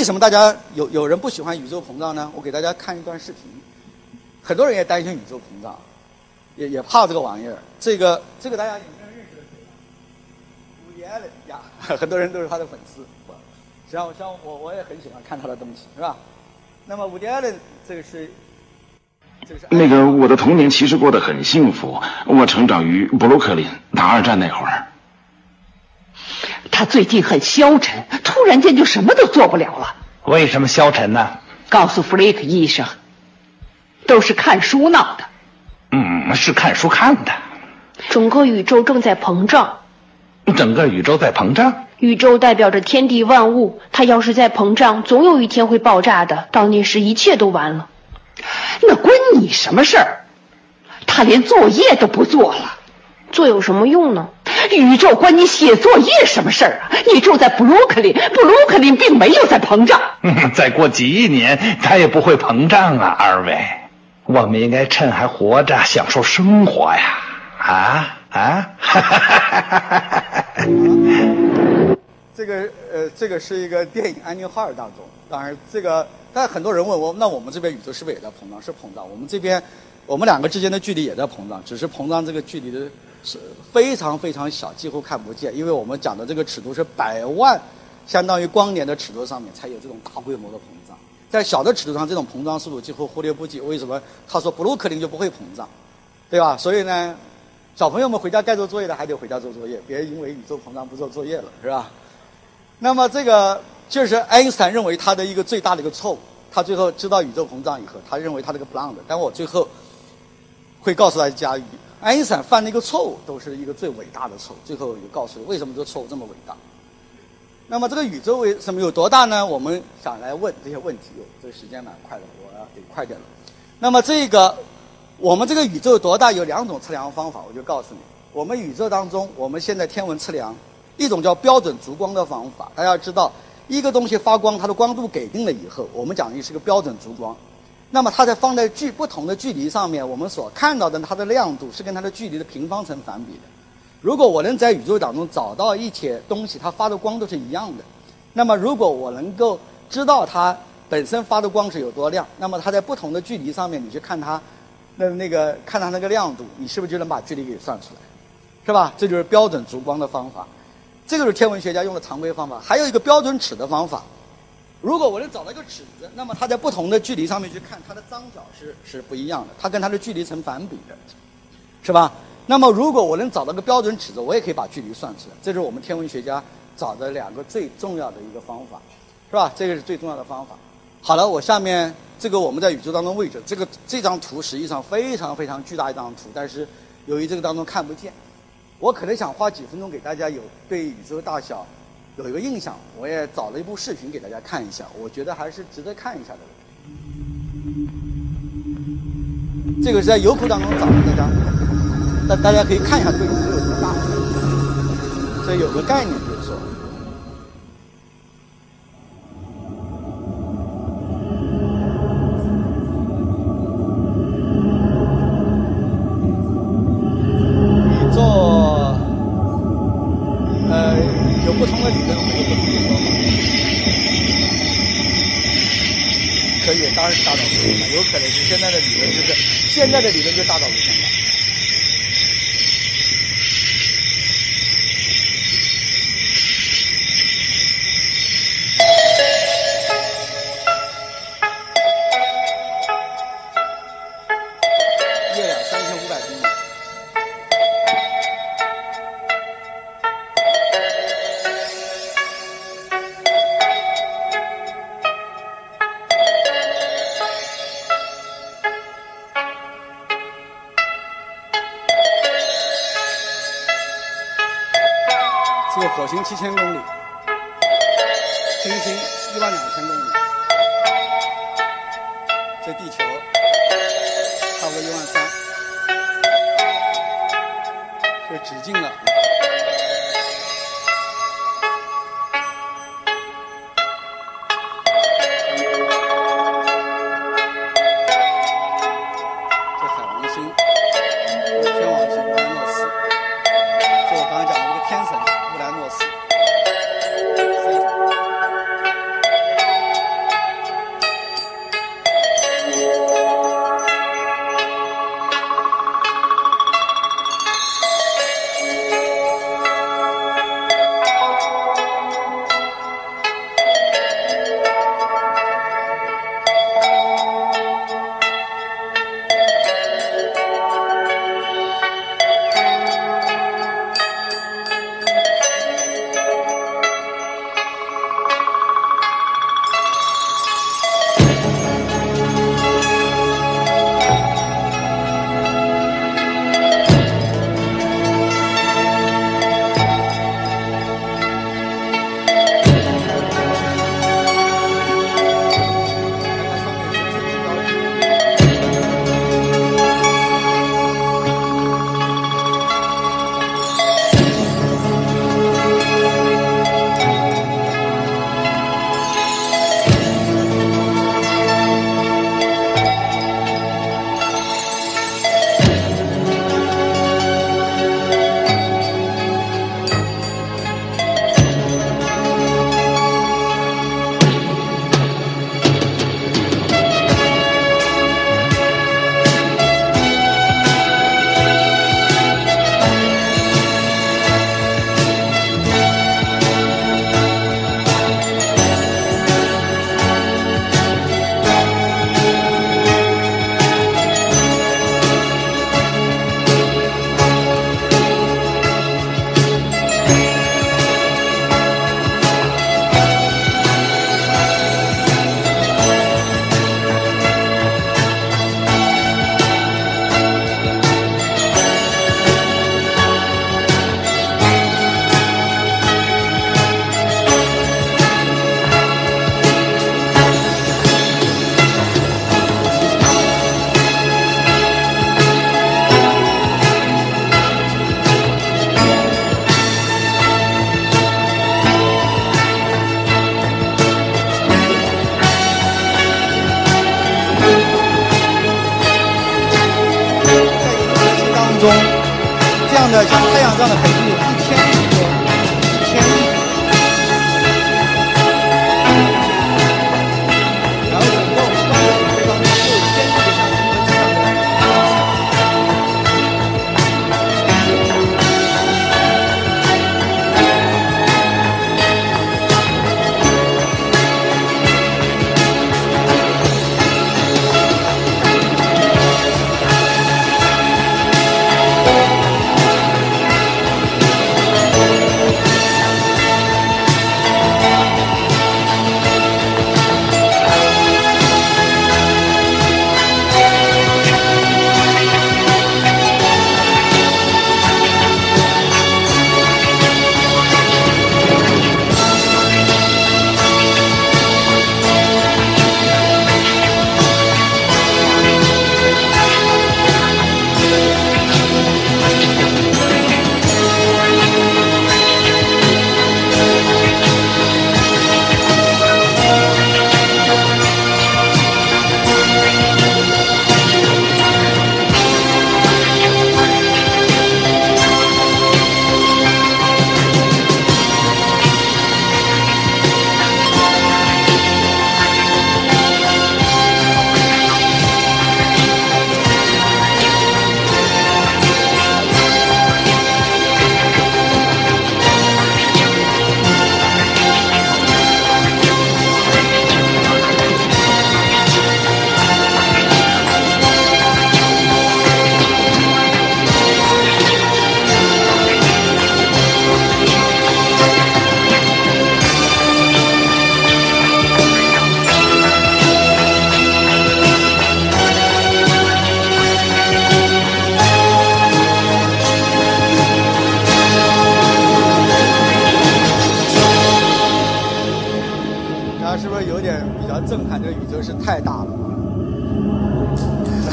为什么大家有有人不喜欢宇宙膨胀呢？我给大家看一段视频，很多人也担心宇宙膨胀，也也怕这个玩意儿。这个这个大家有没有认识的谁？伍迪·艾伦呀，很多人都是他的粉丝。像像我我也很喜欢看他的东西，是吧？那么伍迪·艾伦这个是。那个，我的童年其实过得很幸福。我成长于布鲁克林，打二战那会儿。他最近很消沉，突然间就什么都做不了了。为什么消沉呢？告诉弗雷克医生，都是看书闹的。嗯，是看书看的。整个宇宙正在膨胀。整个宇宙在膨胀。宇宙代表着天地万物，它要是在膨胀，总有一天会爆炸的。到那时，一切都完了。那关你什么事儿？他连作业都不做了，做有什么用呢？宇宙关你写作业什么事儿啊？你住在布鲁克林，布鲁克林并没有在膨胀。再过几亿年，它也不会膨胀啊，二位。我们应该趁还活着享受生活呀！啊啊！这个呃，这个是一个电影《安妮哈尔》当中，当然这个。但很多人问我，那我们这边宇宙是不是也在膨胀？是膨胀。我们这边，我们两个之间的距离也在膨胀，只是膨胀这个距离的是非常非常小，几乎看不见。因为我们讲的这个尺度是百万，相当于光年的尺度上面才有这种大规模的膨胀。在小的尺度上，这种膨胀速度几乎忽略不计。为什么？他说布鲁克林就不会膨胀，对吧？所以呢，小朋友们回家该做作业的还得回家做作业，别因为宇宙膨胀不做作业了，是吧？那么这个。就是爱因斯坦认为他的一个最大的一个错误，他最后知道宇宙膨胀以后，他认为他这个布朗的。但我最后会告诉大家，爱因斯坦犯了一个错误都是一个最伟大的错误。最后也告诉你为什么这个错误这么伟大。那么这个宇宙为什么有多大呢？我们想来问这些问题。哟，这个时间蛮快的，我要得快点了。那么这个我们这个宇宙有多大？有两种测量方法，我就告诉你。我们宇宙当中，我们现在天文测量一种叫标准烛光的方法，大家知道。一个东西发光，它的光度给定了以后，我们讲的是个标准烛光。那么它在放在距不同的距离上面，我们所看到的它的亮度是跟它的距离的平方成反比的。如果我能在宇宙当中找到一些东西，它发的光都是一样的，那么如果我能够知道它本身发的光是有多亮，那么它在不同的距离上面，你去看它那那个看它那个亮度，你是不是就能把距离给算出来？是吧？这就是标准烛光的方法。这个是天文学家用的常规方法，还有一个标准尺的方法。如果我能找到一个尺子，那么它在不同的距离上面去看，它的张角是是不一样的，它跟它的距离成反比的，是吧？那么如果我能找到个标准尺子，我也可以把距离算出来。这是我们天文学家找的两个最重要的一个方法，是吧？这个是最重要的方法。好了，我下面这个我们在宇宙当中位置，这个这张图实际上非常非常巨大一张图，但是由于这个当中看不见。我可能想花几分钟给大家有对宇宙大小有一个印象，我也找了一部视频给大家看一下，我觉得还是值得看一下的。这个是在油库当中找的，大家，那大家可以看一下对宇宙有多大，这有个概念。火星七千公里，金星一万两千公里，这地球差不多一万三，这直径了。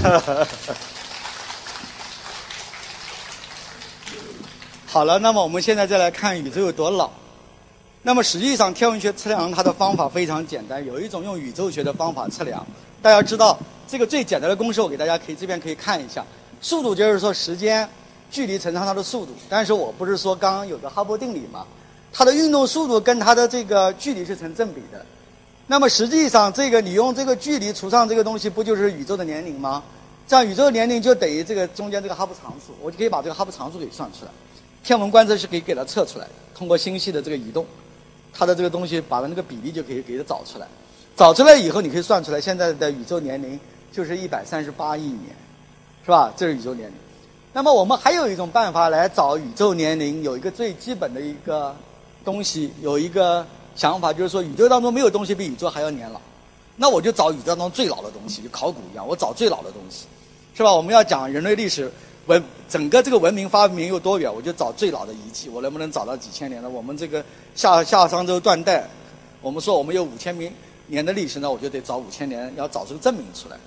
好了，那么我们现在再来看宇宙有多老。那么实际上，天文学测量它的方法非常简单，有一种用宇宙学的方法测量。大家知道这个最简单的公式，我给大家可以这边可以看一下。速度就是说时间距离乘上它的速度，但是我不是说刚刚有个哈勃定理嘛，它的运动速度跟它的这个距离是成正比的。那么实际上，这个你用这个距离除上这个东西，不就是宇宙的年龄吗？这样宇宙年龄就等于这个中间这个哈勃常数，我就可以把这个哈勃常数给算出来。天文观测是可以给它测出来的，通过星系的这个移动，它的这个东西把它那个比例就可以给它找出来。找出来以后，你可以算出来现在的宇宙年龄就是一百三十八亿年，是吧？这是宇宙年龄。那么我们还有一种办法来找宇宙年龄，有一个最基本的一个东西，有一个想法，就是说宇宙当中没有东西比宇宙还要年老。那我就找宇宙当中最老的东西，就考古一样，我找最老的东西，是吧？我们要讲人类历史文整个这个文明发明有多远，我就找最老的仪器，我能不能找到几千年的？我们这个夏夏商周断代，我们说我们有五千年年的历史呢，我就得找五千年，要找出证明出来。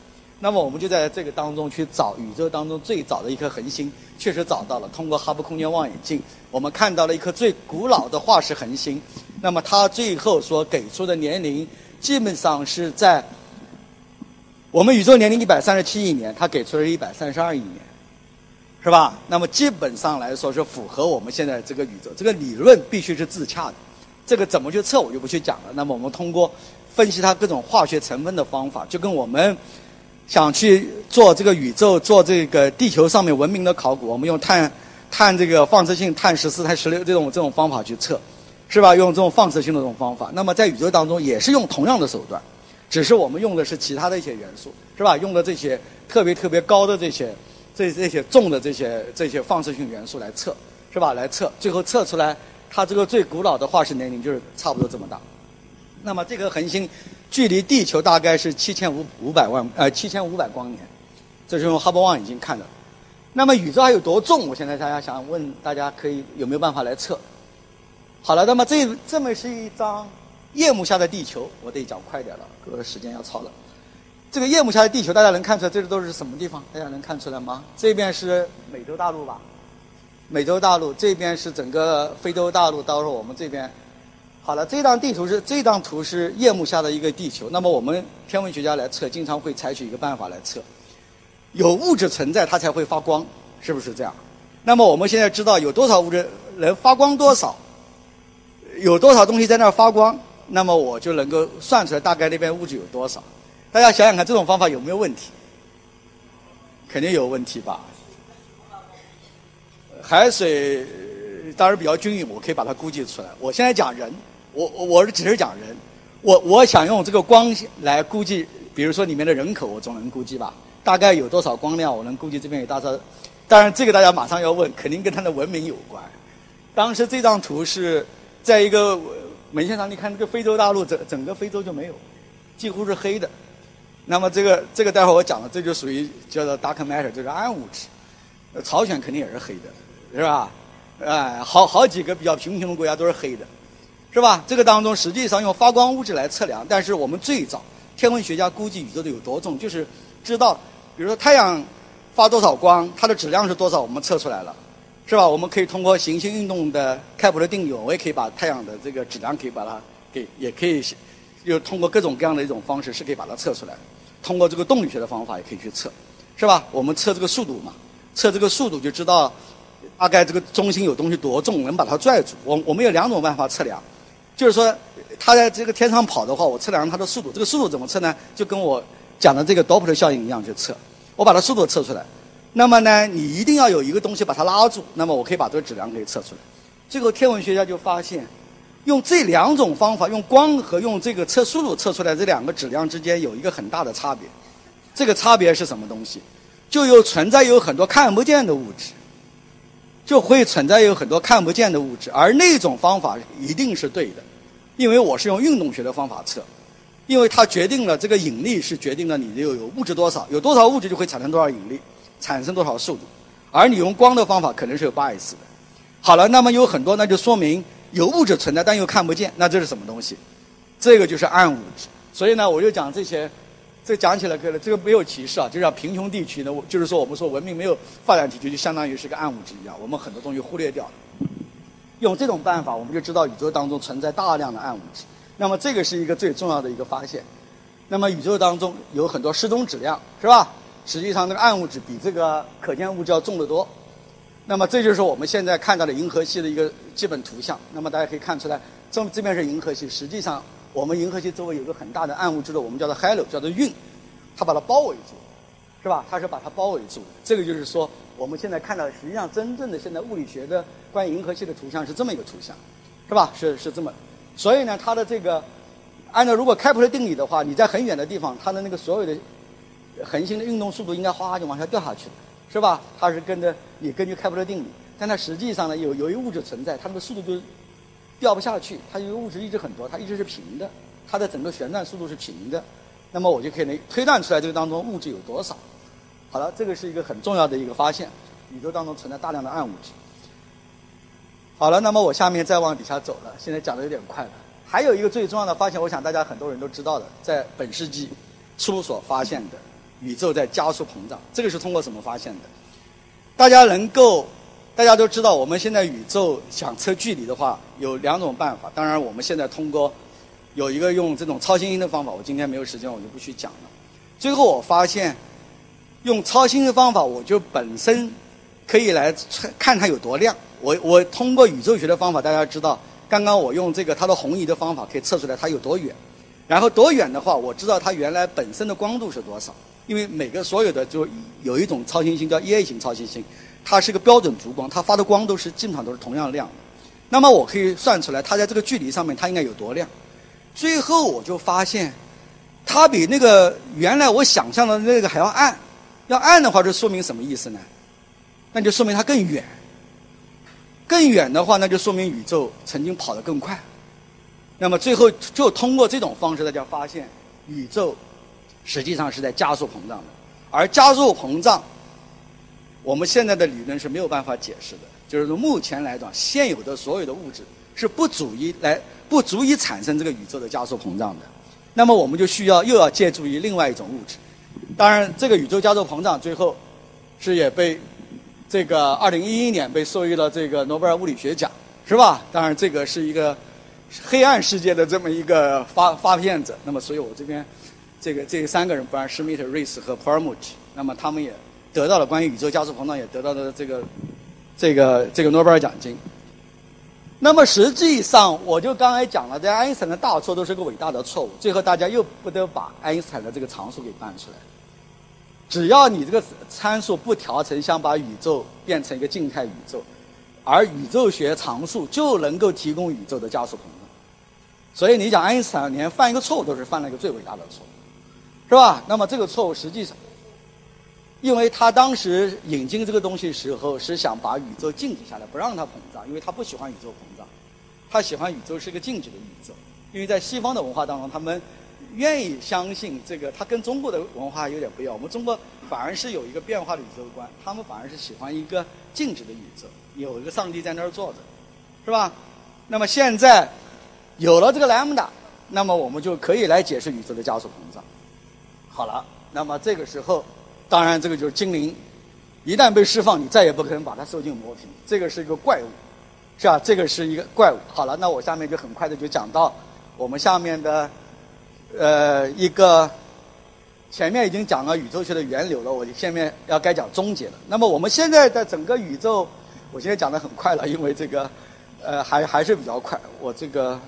那么我们就在这个当中去找宇宙当中最早的一颗恒星，确实找到了。通过哈勃空间望远镜，我们看到了一颗最古老的化石恒星。那么它最后所给出的年龄，基本上是在我们宇宙年龄一百三十七亿年，它给出了一百三十二亿年，是吧？那么基本上来说是符合我们现在这个宇宙。这个理论必须是自洽的，这个怎么去测我就不去讲了。那么我们通过分析它各种化学成分的方法，就跟我们想去做这个宇宙、做这个地球上面文明的考古，我们用碳碳这个放射性碳十四、碳十六这种这种方法去测，是吧？用这种放射性的这种方法，那么在宇宙当中也是用同样的手段，只是我们用的是其他的一些元素，是吧？用的这些特别特别高的这些这这些重的这些这些放射性元素来测，是吧？来测，最后测出来它这个最古老的化石年龄就是差不多这么大。那么这个恒星距离地球大概是七千五五百万呃七千五百光年，这是用哈勃望远镜看的。那么宇宙还有多重？我现在大家想问大家可以有没有办法来测？好了，那么这这么是一张夜幕下的地球，我得讲快点了，各位时间要超了。这个夜幕下的地球，大家能看出来这都是什么地方？大家能看出来吗？这边是美洲大陆吧？美洲大陆这边是整个非洲大陆，到时候我们这边。好了，这张地图是这张图是夜幕下的一个地球。那么我们天文学家来测，经常会采取一个办法来测，有物质存在它才会发光，是不是这样？那么我们现在知道有多少物质能发光多少，有多少东西在那儿发光，那么我就能够算出来大概那边物质有多少。大家想想看，这种方法有没有问题？肯定有问题吧？海水当然比较均匀，我可以把它估计出来。我现在讲人，我我是只是讲人，我我想用这个光来估计，比如说里面的人口，我总能估计吧？大概有多少光量，我能估计这边有多少。当然，这个大家马上要问，肯定跟它的文明有关。当时这张图是在一个文献上，你看这个非洲大陆整整个非洲就没有，几乎是黑的。那么这个这个待会儿我讲了，这就属于叫做 dark matter，就是暗物质。朝鲜肯定也是黑的，是吧？哎，好好几个比较贫穷的国家都是黑的，是吧？这个当中实际上用发光物质来测量，但是我们最早天文学家估计宇宙的有多重，就是知道，比如说太阳发多少光，它的质量是多少，我们测出来了，是吧？我们可以通过行星运动的开普勒定律，我也可以把太阳的这个质量可以把它给，也可以又通过各种各样的一种方式是可以把它测出来，通过这个动力学的方法也可以去测，是吧？我们测这个速度嘛。测这个速度就知道，大概这个中心有东西多重，能把它拽住。我我们有两种办法测量，就是说，它在这个天上跑的话，我测量它的速度。这个速度怎么测呢？就跟我讲的这个多普勒效应一样去测。我把它速度测出来，那么呢，你一定要有一个东西把它拉住，那么我可以把这个质量给测出来。最后天文学家就发现，用这两种方法，用光和用这个测速度测出来这两个质量之间有一个很大的差别。这个差别是什么东西？就有存在有很多看不见的物质，就会存在有很多看不见的物质，而那种方法一定是对的，因为我是用运动学的方法测，因为它决定了这个引力是决定了你有有物质多少，有多少物质就会产生多少引力，产生多少速度，而你用光的方法可能是有八 s 的。好了，那么有很多，那就说明有物质存在但又看不见，那这是什么东西？这个就是暗物质。所以呢，我就讲这些。这讲起来可能这个没有歧视啊，就像贫穷地区呢，就是说我们说文明没有发展地区，就相当于是个暗物质一样，我们很多东西忽略掉了。用这种办法，我们就知道宇宙当中存在大量的暗物质。那么这个是一个最重要的一个发现。那么宇宙当中有很多失踪质量，是吧？实际上那个暗物质比这个可见物质要重得多。那么这就是我们现在看到的银河系的一个基本图像。那么大家可以看出来，这这边是银河系，实际上。我们银河系周围有个很大的暗物质的，我们叫做 halo，叫做晕，它把它包围住，是吧？它是把它包围住。这个就是说，我们现在看到，实际上真正的现在物理学的关于银河系的图像是这么一个图像，是吧？是是这么。所以呢，它的这个，按照如果开普勒定理的话，你在很远的地方，它的那个所有的恒星的运动速度应该哗就往下掉下去了，是吧？它是跟着你根据开普勒定理，但它实际上呢，有由于物质存在，它那个速度就。掉不下去，它因为物质一直很多，它一直是平的，它的整个旋转速度是平的，那么我就可以推断出来这个当中物质有多少。好了，这个是一个很重要的一个发现，宇宙当中存在大量的暗物质。好了，那么我下面再往底下走了，现在讲的有点快了。还有一个最重要的发现，我想大家很多人都知道的，在本世纪初所发现的宇宙在加速膨胀，这个是通过什么发现的？大家能够。大家都知道，我们现在宇宙想测距离的话，有两种办法。当然，我们现在通过有一个用这种超新星的方法，我今天没有时间，我就不去讲了。最后我发现，用超新星方法，我就本身可以来看它有多亮。我我通过宇宙学的方法，大家知道，刚刚我用这个它的红移的方法，可以测出来它有多远。然后多远的话，我知道它原来本身的光度是多少。因为每个所有的就有一种超新星叫 E A 型超新星。它是个标准烛光，它发的光都是基本上都是同样亮。那么我可以算出来，它在这个距离上面它应该有多亮。最后我就发现，它比那个原来我想象的那个还要暗。要暗的话，这说明什么意思呢？那就说明它更远。更远的话，那就说明宇宙曾经跑得更快。那么最后就通过这种方式，大家发现宇宙实际上是在加速膨胀的，而加速膨胀。我们现在的理论是没有办法解释的，就是说目前来讲，现有的所有的物质是不足以来不足以产生这个宇宙的加速膨胀的。那么我们就需要又要借助于另外一种物质。当然，这个宇宙加速膨胀最后是也被这个二零一一年被授予了这个诺贝尔物理学奖，是吧？当然，这个是一个黑暗世界的这么一个发发现者。那么，所以我这边这个这三个人，布兰施密特、瑞斯和普尔姆奇，那么他们也。得到了关于宇宙加速膨胀也得到了这个这个这个诺贝尔奖金。那么实际上，我就刚才讲了，这爱因斯坦的大错都是个伟大的错误。最后大家又不得把爱因斯坦的这个常数给搬出来。只要你这个参数不调成，想把宇宙变成一个静态宇宙，而宇宙学常数就能够提供宇宙的加速膨胀。所以你讲爱因斯坦连犯一个错误都是犯了一个最伟大的错误，是吧？那么这个错误实际上，因为他当时引进这个东西时候是想把宇宙静止下来，不让它膨胀，因为他不喜欢宇宙膨胀，他喜欢宇宙是一个静止的宇宙。因为在西方的文化当中，他们。愿意相信这个，它跟中国的文化有点不一样。我们中国反而是有一个变化的宇宙观，他们反而是喜欢一个静止的宇宙，有一个上帝在那儿坐着，是吧？那么现在有了这个莱姆达，那么我们就可以来解释宇宙的加速膨胀。好了，那么这个时候，当然这个就是精灵，一旦被释放，你再也不可能把它收进魔瓶，这个是一个怪物，是吧？这个是一个怪物。好了，那我下面就很快的就讲到我们下面的。呃，一个前面已经讲了宇宙学的源流了，我下面要该讲终结了。那么我们现在的整个宇宙，我现在讲的很快了，因为这个呃还还是比较快。我这个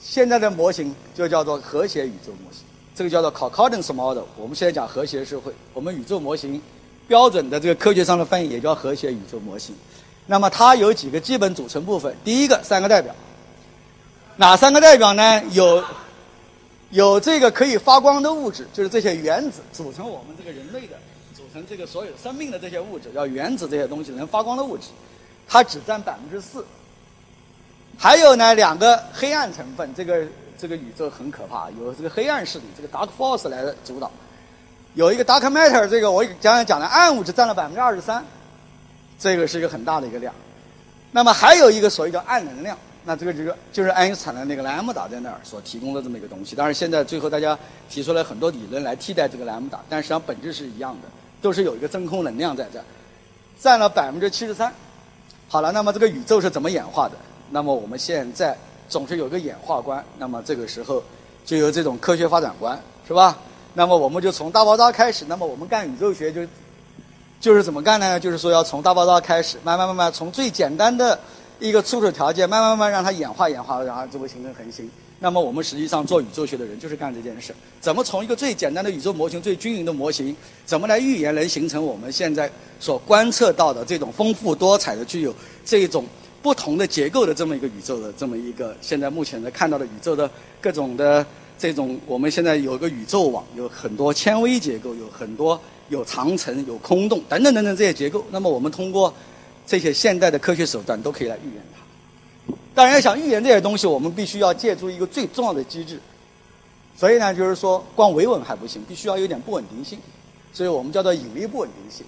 现在的模型就叫做和谐宇宙模型，这个叫做 concordance model。我们现在讲和谐社会，我们宇宙模型标准的这个科学上的翻译也叫和谐宇宙模型。那么它有几个基本组成部分，第一个三个代表。哪三个代表呢？有有这个可以发光的物质，就是这些原子组成我们这个人类的，组成这个所有生命的这些物质，叫原子这些东西能发光的物质，它只占百分之四。还有呢，两个黑暗成分，这个这个宇宙很可怕，有这个黑暗势力，这个 dark force 来主导。有一个 dark matter，这个我刚才讲的暗物质占了百分之二十三，这个是一个很大的一个量。那么还有一个所谓叫暗能量。那这个这个就是爱因斯坦的那个莱姆达在那儿所提供的这么一个东西。当然，现在最后大家提出来很多理论来替代这个莱姆达，但实际上本质是一样的，都是有一个真空能量在这儿，占了百分之七十三。好了，那么这个宇宙是怎么演化的？那么我们现在总是有个演化观，那么这个时候就有这种科学发展观，是吧？那么我们就从大爆炸开始，那么我们干宇宙学就就是怎么干呢？就是说要从大爆炸开始，慢慢慢慢从最简单的。一个初始条件，慢慢慢慢让它演化演化，然后就会形成恒星。那么我们实际上做宇宙学的人就是干这件事：怎么从一个最简单的宇宙模型、最均匀的模型，怎么来预言能形成我们现在所观测到的这种丰富多彩的、具有这种不同的结构的这么一个宇宙的这么一个现在目前的看到的宇宙的各种的这种，我们现在有一个宇宙网，有很多纤维结构，有很多有长城、有空洞等等等等这些结构。那么我们通过。这些现代的科学手段都可以来预言它。当然，要想预言这些东西，我们必须要借助一个最重要的机制。所以呢，就是说，光维稳还不行，必须要有点不稳定性。所以我们叫做引力不稳定性。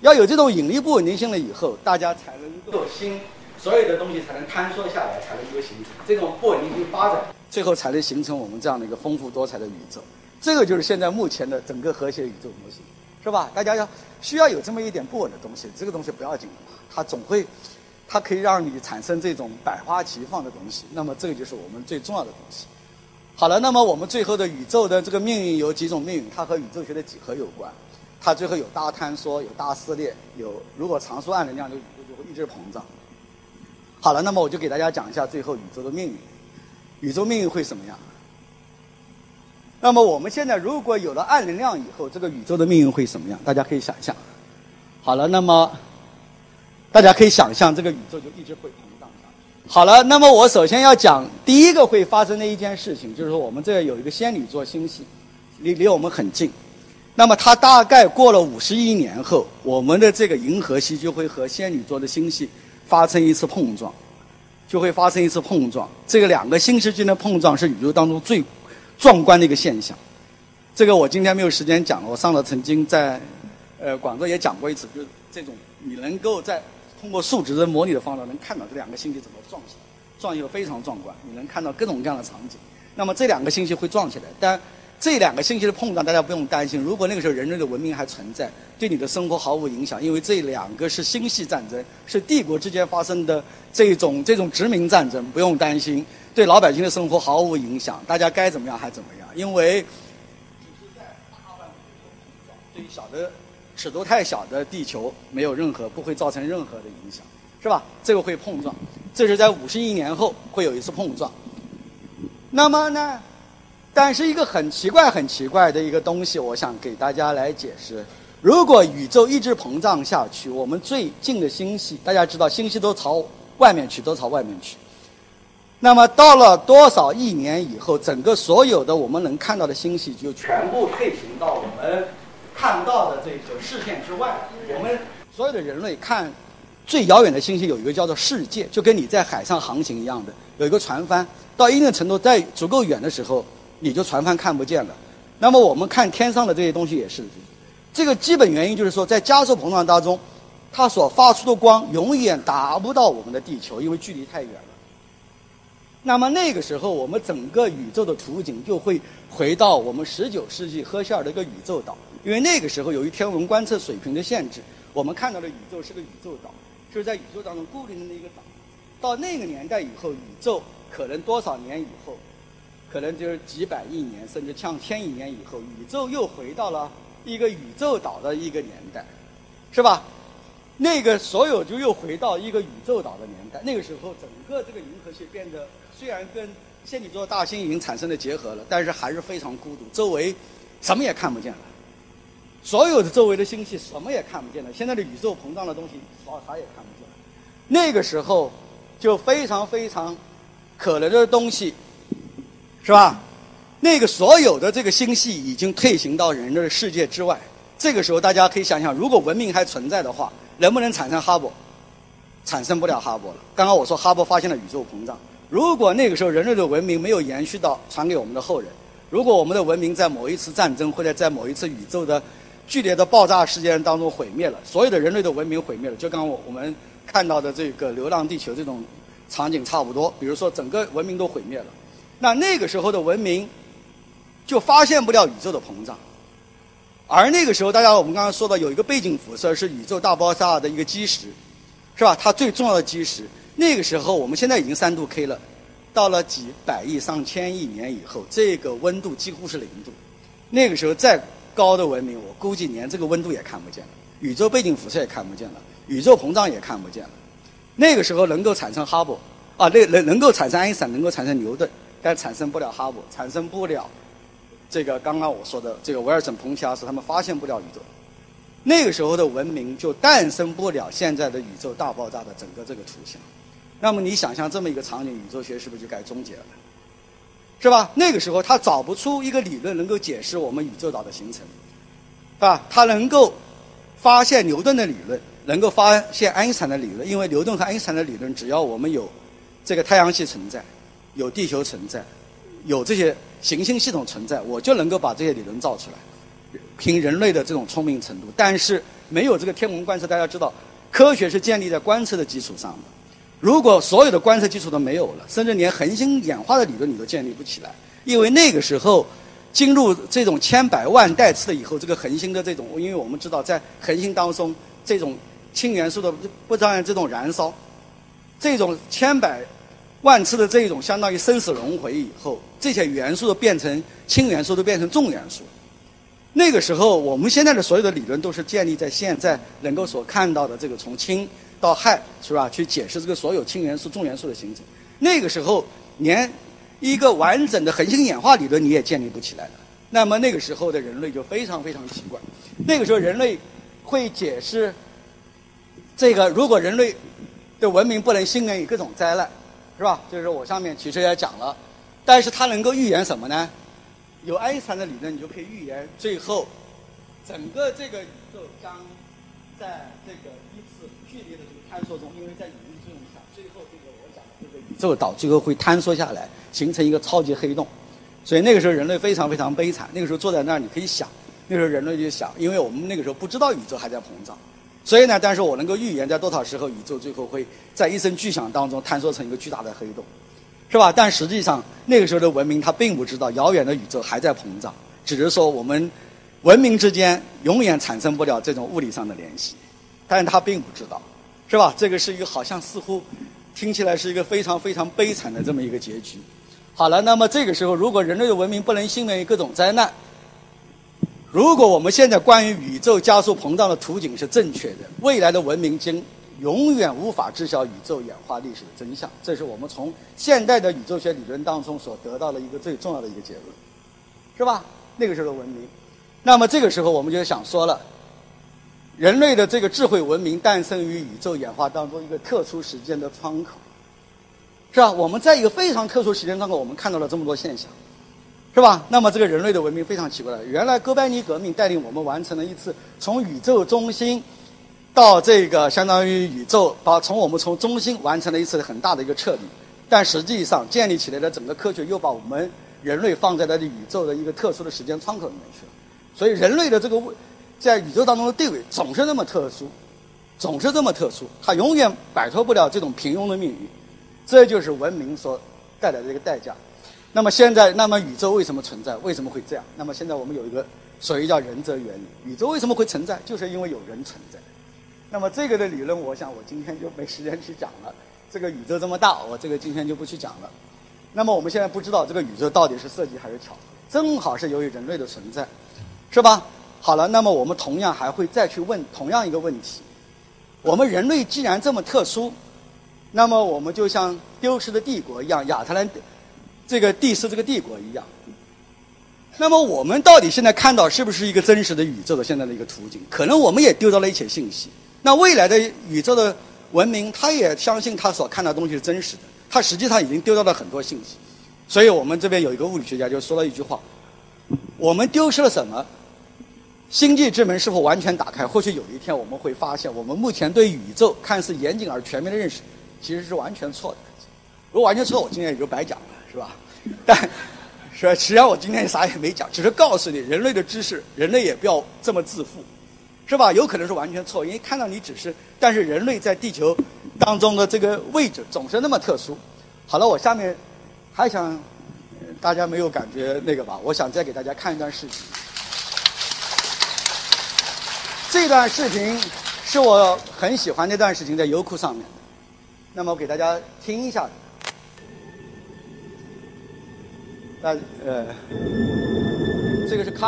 要有这种引力不稳定性了以后，大家才能够新所有的东西才能坍缩下来，才能够形成这种不稳定性发展，最后才能形成我们这样的一个丰富多彩的宇宙。这个就是现在目前的整个和谐宇宙模型，是吧？大家要需要有这么一点不稳的东西，这个东西不要紧的。它总会，它可以让你产生这种百花齐放的东西。那么这个就是我们最重要的东西。好了，那么我们最后的宇宙的这个命运有几种命运？它和宇宙学的几何有关。它最后有大坍缩，有大撕裂，有如果常数按能量，就宇宙就会一直膨胀。好了，那么我就给大家讲一下最后宇宙的命运。宇宙命运会什么样？那么我们现在如果有了暗能量以后，这个宇宙的命运会什么样？大家可以想象。好了，那么。大家可以想象，这个宇宙就一直会膨胀下去。好了，那么我首先要讲第一个会发生的一件事情，就是说我们这有一个仙女座星系，离离我们很近。那么它大概过了五十亿年后，我们的这个银河系就会和仙女座的星系发生一次碰撞，就会发生一次碰撞。这个两个星系之间的碰撞是宇宙当中最壮观的一个现象。这个我今天没有时间讲了，我上了曾经在呃广州也讲过一次，就是这种你能够在通过数值的模拟的方法，能看到这两个星系怎么撞起来，撞起来非常壮观。你能看到各种各样的场景。那么这两个星系会撞起来，但这两个星系的碰撞，大家不用担心。如果那个时候人类的文明还存在，对你的生活毫无影响，因为这两个是星系战争，是帝国之间发生的这种 这种殖民战争，不用担心，对老百姓的生活毫无影响。大家该怎么样还怎么样，因为。对于小的尺度太小的地球没有任何不会造成任何的影响，是吧？这个会碰撞，这是在五十亿年后会有一次碰撞。那么呢？但是一个很奇怪、很奇怪的一个东西，我想给大家来解释：如果宇宙一直膨胀下去，我们最近的星系，大家知道星系都朝外面去，都朝外面去。那么到了多少亿年以后，整个所有的我们能看到的星系就全部退行到我们看到的这个视线之外。我们所有的人类看最遥远的星系，有一个叫做世界，就跟你在海上航行一样的，有一个船帆。到一定程度，在足够远的时候，也就船帆看不见了。那么我们看天上的这些东西也是，这个基本原因就是说，在加速膨胀当中，它所发出的光永远达不到我们的地球，因为距离太远了。那么那个时候，我们整个宇宙的图景就会回到我们十九世纪赫歇尔的一个宇宙岛，因为那个时候由于天文观测水平的限制，我们看到的宇宙是个宇宙岛，就是在宇宙当中固定的一个岛。到那个年代以后，宇宙。可能多少年以后，可能就是几百亿年，甚至上千亿年以后，宇宙又回到了一个宇宙岛的一个年代，是吧？那个所有就又回到一个宇宙岛的年代。那个时候，整个这个银河系变得虽然跟仙女座大星已经产生了结合了，但是还是非常孤独，周围什么也看不见了。所有的周围的星系什么也看不见了。现在的宇宙膨胀的东西，啥啥也看不见了。那个时候就非常非常。可能的东西，是吧？那个所有的这个星系已经退行到人类的世界之外。这个时候，大家可以想想，如果文明还存在的话，能不能产生哈勃？产生不了哈勃了。刚刚我说哈勃发现了宇宙膨胀。如果那个时候人类的文明没有延续到传给我们的后人，如果我们的文明在某一次战争或者在某一次宇宙的剧烈的爆炸事件当中毁灭了，所有的人类的文明毁灭了，就刚刚我我们看到的这个《流浪地球》这种。场景差不多，比如说整个文明都毁灭了，那那个时候的文明就发现不了宇宙的膨胀，而那个时候大家我们刚刚说到有一个背景辐射是宇宙大爆炸的一个基石，是吧？它最重要的基石。那个时候我们现在已经三度 K 了，到了几百亿上千亿年以后，这个温度几乎是零度。那个时候再高的文明，我估计连这个温度也看不见了，宇宙背景辐射也看不见了，宇宙膨胀也看不见了。那个时候能够产生哈勃，啊，那能能够产生爱因斯坦，能够产生牛顿，但产生不了哈勃，产生不了这个刚刚我说的这个威尔森、彭齐亚斯，他们发现不了宇宙。那个时候的文明就诞生不了现在的宇宙大爆炸的整个这个图像。那么你想象这么一个场景，宇宙学是不是就该终结了？是吧？那个时候他找不出一个理论能够解释我们宇宙岛的形成，是吧？他能够发现牛顿的理论。能够发现爱因斯坦的理论，因为牛顿和爱因斯坦的理论，只要我们有这个太阳系存在，有地球存在，有这些行星系统存在，我就能够把这些理论造出来。凭人类的这种聪明程度，但是没有这个天文观测，大家知道，科学是建立在观测的基础上的。如果所有的观测基础都没有了，甚至连恒星演化的理论你都建立不起来，因为那个时候进入这种千百万代次的以后，这个恒星的这种，因为我们知道在恒星当中这种。氢元素的不当然这种燃烧，这种千百万次的这种相当于生死轮回以后，这些元素都变成氢元素，都变成重元素。那个时候，我们现在的所有的理论都是建立在现在能够所看到的这个从氢到氦，是吧？去解释这个所有氢元素、重元素的形成。那个时候，连一个完整的恒星演化理论你也建立不起来了。那么那个时候的人类就非常非常奇怪。那个时候人类会解释。这个如果人类的文明不能幸免于各种灾难，是吧？就是我上面其实也讲了，但是它能够预言什么呢？有爱因斯坦的理论，你就可以预言最后整个这个宇宙将在这个一次剧烈的这个坍缩中，因为在引力作用下，最后这个我讲的这个宇宙岛最后会坍缩下来，形成一个超级黑洞。所以那个时候人类非常非常悲惨。那个时候坐在那儿，你可以想，那时候人类就想，因为我们那个时候不知道宇宙还在膨胀。所以呢，但是我能够预言，在多少时候宇宙最后会在一声巨响当中坍缩成一个巨大的黑洞，是吧？但实际上那个时候的文明它并不知道遥远的宇宙还在膨胀，只是说我们文明之间永远产生不了这种物理上的联系，但是他并不知道，是吧？这个是一个好像似乎听起来是一个非常非常悲惨的这么一个结局。好了，那么这个时候如果人类的文明不能幸免于各种灾难，如果我们现在关于宇宙加速膨胀的图景是正确的，未来的文明将永远无法知晓宇宙演化历史的真相。这是我们从现代的宇宙学理论当中所得到的一个最重要的一个结论，是吧？那个时候的文明，那么这个时候我们就想说了，人类的这个智慧文明诞生于宇宙演化当中一个特殊时间的窗口，是吧？我们在一个非常特殊时间窗口，我们看到了这么多现象。是吧？那么这个人类的文明非常奇怪了。原来哥白尼革命带领我们完成了一次从宇宙中心到这个相当于宇宙，把从我们从中心完成了一次很大的一个撤离。但实际上建立起来的整个科学又把我们人类放在了宇宙的一个特殊的时间窗口里面去了。所以人类的这个在宇宙当中的地位总是那么特殊，总是这么特殊，它永远摆脱不了这种平庸的命运。这就是文明所带来的一个代价。那么现在，那么宇宙为什么存在？为什么会这样？那么现在我们有一个所谓叫仁则原理，宇宙为什么会存在？就是因为有人存在。那么这个的理论，我想我今天就没时间去讲了。这个宇宙这么大，我这个今天就不去讲了。那么我们现在不知道这个宇宙到底是设计还是巧合，正好是由于人类的存在，是吧？好了，那么我们同样还会再去问同样一个问题：我们人类既然这么特殊，那么我们就像丢失的帝国一样，亚特兰。这个地是这个帝国一样，那么我们到底现在看到是不是一个真实的宇宙的现在的一个图景？可能我们也丢到了一些信息。那未来的宇宙的文明，他也相信他所看到的东西是真实的，他实际上已经丢掉了很多信息。所以我们这边有一个物理学家就说了一句话：我们丢失了什么？星际之门是否完全打开？或许有一天我们会发现，我们目前对宇宙看似严谨而全面的认识，其实是完全错的。如果完全错，我今天也就白讲了。是吧？但，说实际上我今天啥也没讲，只是告诉你人类的知识，人类也不要这么自负，是吧？有可能是完全错，因为看到你只是，但是人类在地球当中的这个位置总是那么特殊。好了，我下面还想大家没有感觉那个吧？我想再给大家看一段视频。这段视频是我很喜欢那段视频，在优酷上面。那么我给大家听一下。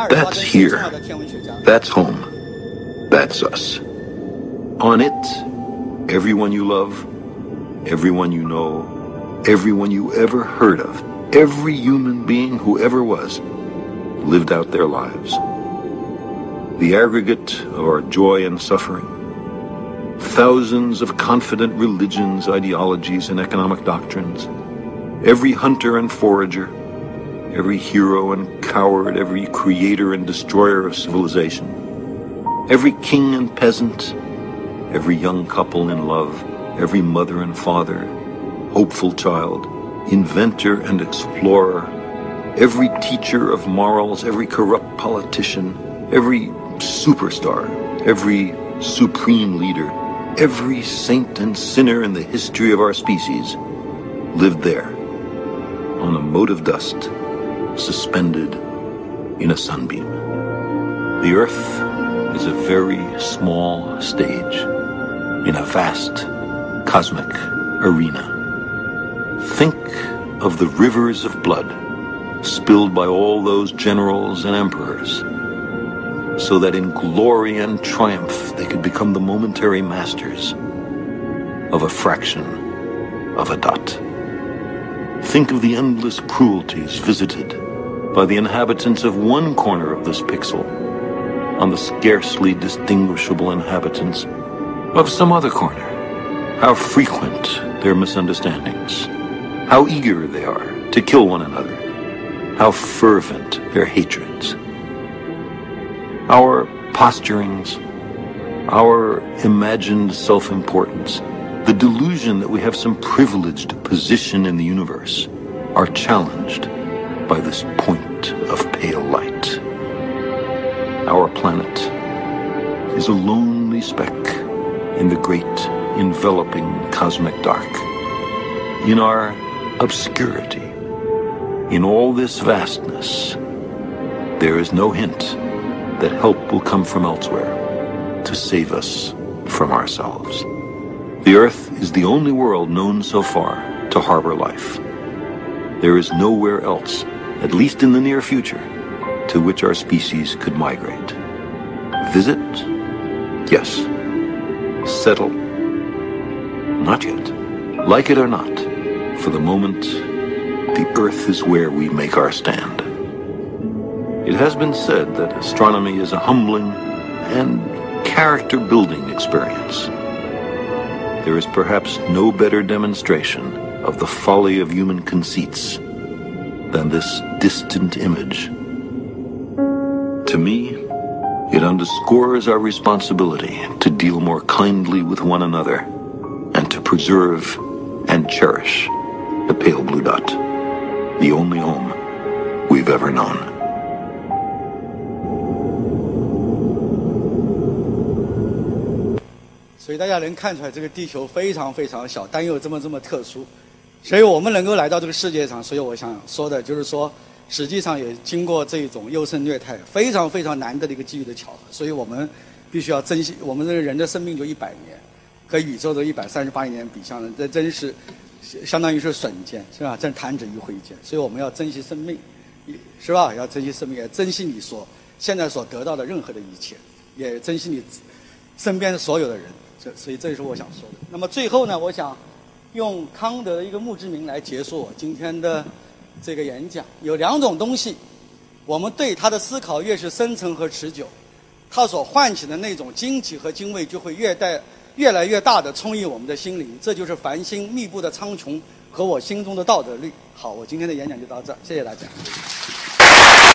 That's here. That's home. That's us. On it, everyone you love, everyone you know, everyone you ever heard of, every human being who ever was, lived out their lives. The aggregate of our joy and suffering, thousands of confident religions, ideologies, and economic doctrines, every hunter and forager, every hero and coward, every creator and destroyer of civilization, every king and peasant, every young couple in love, every mother and father, hopeful child, inventor and explorer, every teacher of morals, every corrupt politician, every superstar, every supreme leader, every saint and sinner in the history of our species lived there on a mote of dust suspended in a sunbeam. The Earth is a very small stage in a vast cosmic arena. Think of the rivers of blood spilled by all those generals and emperors, so that in glory and triumph they could become the momentary masters of a fraction of a dot. Think of the endless cruelties visited by the inhabitants of one corner of this pixel on the scarcely distinguishable inhabitants of some other corner. How frequent their misunderstandings. How eager they are to kill one another. How fervent their hatreds. Our posturings, our imagined self-importance, the delusion that we have some privileged position in the universe are challenged by this point of pale light. Our planet is a lonely speck in the great enveloping cosmic dark. In our obscurity, in all this vastness, there is no hint that help will come from elsewhere to save us from ourselves. The Earth is the only world known so far to harbor life. There is nowhere else at least in the near future, to which our species could migrate. Visit? Yes. Settle? Not yet. Like it or not, for the moment, the Earth is where we make our stand. It has been said that astronomy is a humbling and character building experience. There is perhaps no better demonstration of the folly of human conceits than this distant image. To me, it underscores our responsibility to deal more kindly with one another and to preserve and cherish the pale blue dot, the only home we've ever known. 大家能看出来，这个地球非常非常小，但又这么这么特殊。所以我们能够来到这个世界上，所以我想说的就是说，实际上也经过这种优胜劣汰，非常非常难得的一个机遇的巧合。所以我们必须要珍惜。我们这个人的生命就一百年，和宇宙的一百三十八亿年比相等，这真是相当于是瞬间，是吧？这弹指一挥间。所以我们要珍惜生命，是吧？要珍惜生命，也珍惜你所现在所得到的任何的一切，也珍惜你身边所有的人。所以这就是我想说的。那么最后呢，我想用康德的一个墓志铭来结束我今天的这个演讲。有两种东西，我们对他的思考越是深沉和持久，他所唤起的那种惊奇和敬畏就会越带越来越大的充溢我们的心灵。这就是繁星密布的苍穹和我心中的道德律。好，我今天的演讲就到这儿，谢谢大家。